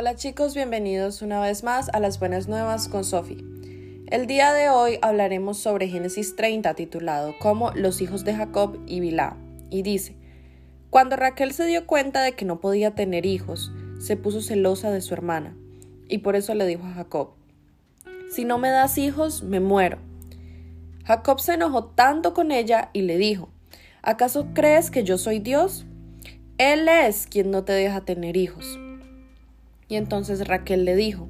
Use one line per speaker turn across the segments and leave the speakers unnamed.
Hola chicos, bienvenidos una vez más a las buenas nuevas con Sofi. El día de hoy hablaremos sobre Génesis 30 titulado como Los hijos de Jacob y Bilá. Y dice, Cuando Raquel se dio cuenta de que no podía tener hijos, se puso celosa de su hermana, y por eso le dijo a Jacob, Si no me das hijos, me muero. Jacob se enojó tanto con ella y le dijo, ¿acaso crees que yo soy Dios? Él es quien no te deja tener hijos. Y entonces Raquel le dijo,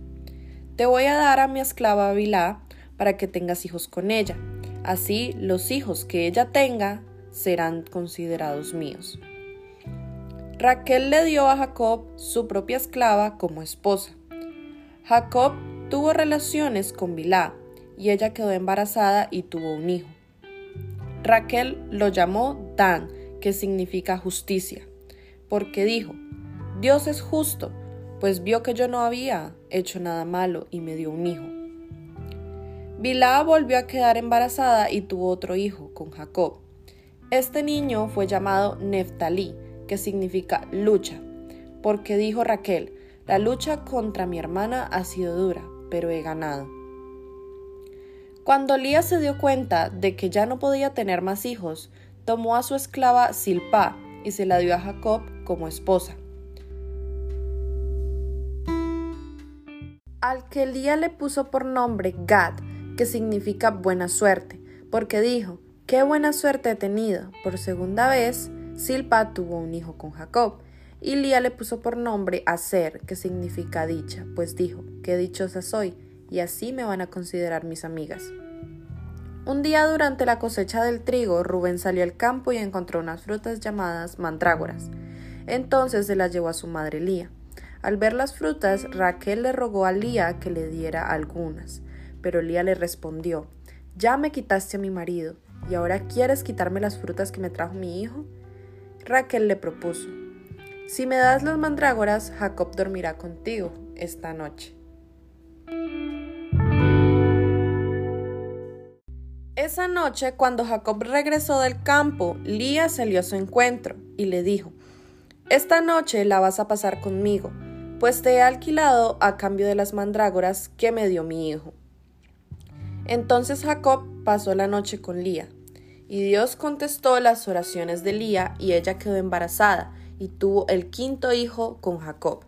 Te voy a dar a mi esclava Bilá para que tengas hijos con ella. Así los hijos que ella tenga serán considerados míos. Raquel le dio a Jacob su propia esclava como esposa. Jacob tuvo relaciones con Bilá y ella quedó embarazada y tuvo un hijo. Raquel lo llamó Dan, que significa justicia, porque dijo, Dios es justo, pues vio que yo no había hecho nada malo y me dio un hijo. Bilá volvió a quedar embarazada y tuvo otro hijo con Jacob. Este niño fue llamado Neftalí, que significa lucha, porque dijo Raquel, la lucha contra mi hermana ha sido dura, pero he ganado. Cuando Lía se dio cuenta de que ya no podía tener más hijos, tomó a su esclava Silpa y se la dio a Jacob como esposa. Al que Lía le puso por nombre Gad, que significa buena suerte, porque dijo, qué buena suerte he tenido. Por segunda vez, Silpa tuvo un hijo con Jacob, y Lía le puso por nombre Aser, que significa dicha, pues dijo, qué dichosa soy, y así me van a considerar mis amigas. Un día durante la cosecha del trigo, Rubén salió al campo y encontró unas frutas llamadas mandrágoras. Entonces se las llevó a su madre Lía. Al ver las frutas, Raquel le rogó a Lía que le diera algunas, pero Lía le respondió, Ya me quitaste a mi marido, ¿y ahora quieres quitarme las frutas que me trajo mi hijo? Raquel le propuso, Si me das las mandrágoras, Jacob dormirá contigo esta noche. Esa noche, cuando Jacob regresó del campo, Lía salió a su encuentro y le dijo, Esta noche la vas a pasar conmigo pues te he alquilado a cambio de las mandrágoras que me dio mi hijo. Entonces Jacob pasó la noche con Lía, y Dios contestó las oraciones de Lía, y ella quedó embarazada, y tuvo el quinto hijo con Jacob.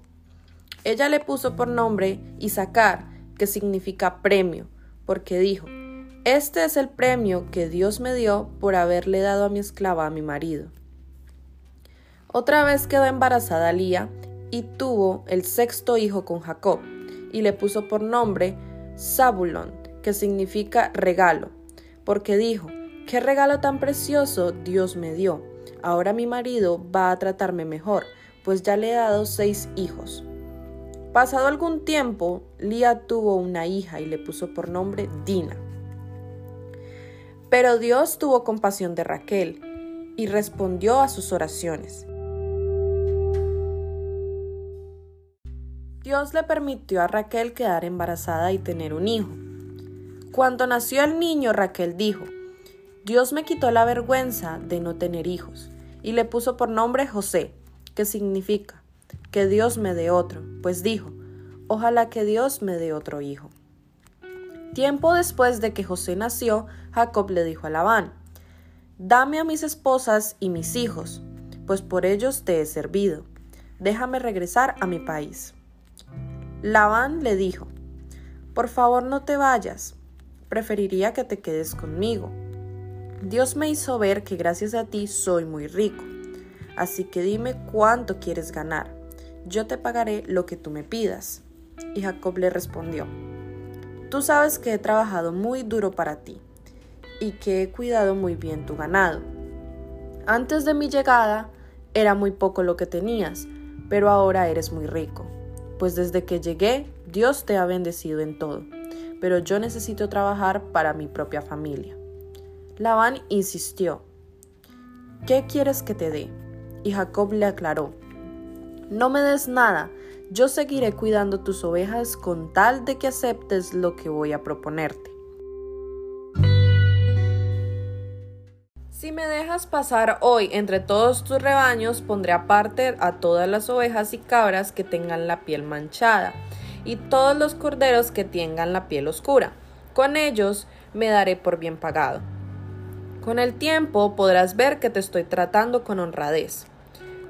Ella le puso por nombre Isaacar, que significa premio, porque dijo, Este es el premio que Dios me dio por haberle dado a mi esclava a mi marido. Otra vez quedó embarazada Lía, y tuvo el sexto hijo con Jacob, y le puso por nombre Zabulón, que significa regalo, porque dijo, qué regalo tan precioso Dios me dio. Ahora mi marido va a tratarme mejor, pues ya le he dado seis hijos. Pasado algún tiempo, Lía tuvo una hija y le puso por nombre Dina. Pero Dios tuvo compasión de Raquel y respondió a sus oraciones Dios le permitió a Raquel quedar embarazada y tener un hijo. Cuando nació el niño, Raquel dijo, Dios me quitó la vergüenza de no tener hijos, y le puso por nombre José, que significa, que Dios me dé otro, pues dijo, ojalá que Dios me dé otro hijo. Tiempo después de que José nació, Jacob le dijo a Labán, Dame a mis esposas y mis hijos, pues por ellos te he servido. Déjame regresar a mi país. Labán le dijo, Por favor no te vayas, preferiría que te quedes conmigo. Dios me hizo ver que gracias a ti soy muy rico, así que dime cuánto quieres ganar, yo te pagaré lo que tú me pidas. Y Jacob le respondió, Tú sabes que he trabajado muy duro para ti y que he cuidado muy bien tu ganado. Antes de mi llegada era muy poco lo que tenías, pero ahora eres muy rico pues desde que llegué Dios te ha bendecido en todo, pero yo necesito trabajar para mi propia familia. Labán insistió, ¿qué quieres que te dé? Y Jacob le aclaró, no me des nada, yo seguiré cuidando tus ovejas con tal de que aceptes lo que voy a proponerte. Si me dejas pasar hoy entre todos tus rebaños, pondré aparte a todas las ovejas y cabras que tengan la piel manchada, y todos los corderos que tengan la piel oscura. Con ellos me daré por bien pagado. Con el tiempo podrás ver que te estoy tratando con honradez.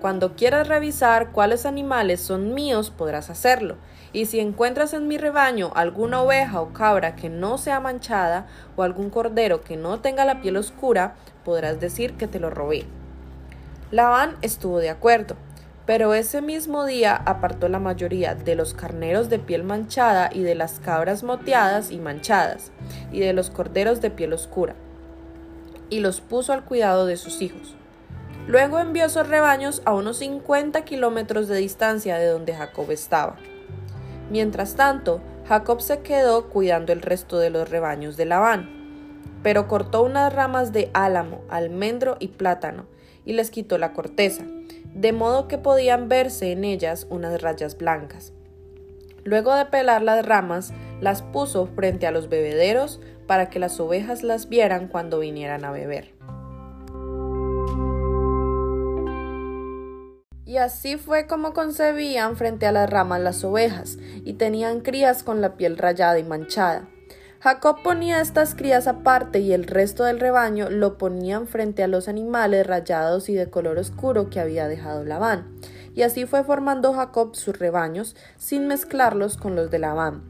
Cuando quieras revisar cuáles animales son míos, podrás hacerlo, y si encuentras en mi rebaño alguna oveja o cabra que no sea manchada o algún cordero que no tenga la piel oscura, podrás decir que te lo robé. Labán estuvo de acuerdo, pero ese mismo día apartó la mayoría de los carneros de piel manchada y de las cabras moteadas y manchadas, y de los corderos de piel oscura, y los puso al cuidado de sus hijos. Luego envió sus rebaños a unos 50 kilómetros de distancia de donde Jacob estaba. Mientras tanto, Jacob se quedó cuidando el resto de los rebaños de Labán, pero cortó unas ramas de álamo, almendro y plátano, y les quitó la corteza, de modo que podían verse en ellas unas rayas blancas. Luego de pelar las ramas, las puso frente a los bebederos para que las ovejas las vieran cuando vinieran a beber. Y así fue como concebían frente a las ramas las ovejas, y tenían crías con la piel rayada y manchada. Jacob ponía estas crías aparte y el resto del rebaño lo ponían frente a los animales rayados y de color oscuro que había dejado Labán. Y así fue formando Jacob sus rebaños sin mezclarlos con los de Labán.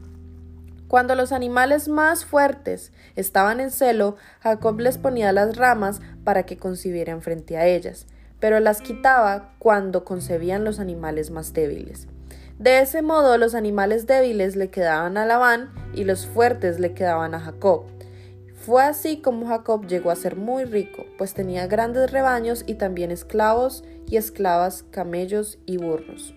Cuando los animales más fuertes estaban en celo, Jacob les ponía las ramas para que concibieran frente a ellas pero las quitaba cuando concebían los animales más débiles. De ese modo los animales débiles le quedaban a Labán y los fuertes le quedaban a Jacob. Fue así como Jacob llegó a ser muy rico, pues tenía grandes rebaños y también esclavos y esclavas, camellos y burros.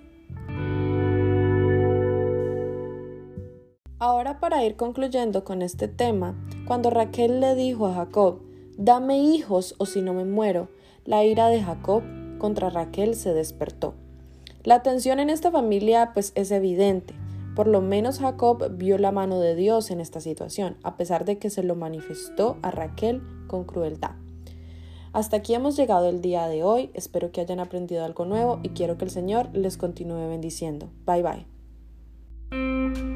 Ahora para ir concluyendo con este tema, cuando Raquel le dijo a Jacob, Dame hijos o si no me muero, la ira de Jacob contra Raquel se despertó. La tensión en esta familia pues es evidente. Por lo menos Jacob vio la mano de Dios en esta situación, a pesar de que se lo manifestó a Raquel con crueldad. Hasta aquí hemos llegado el día de hoy, espero que hayan aprendido algo nuevo y quiero que el Señor les continúe bendiciendo. Bye bye.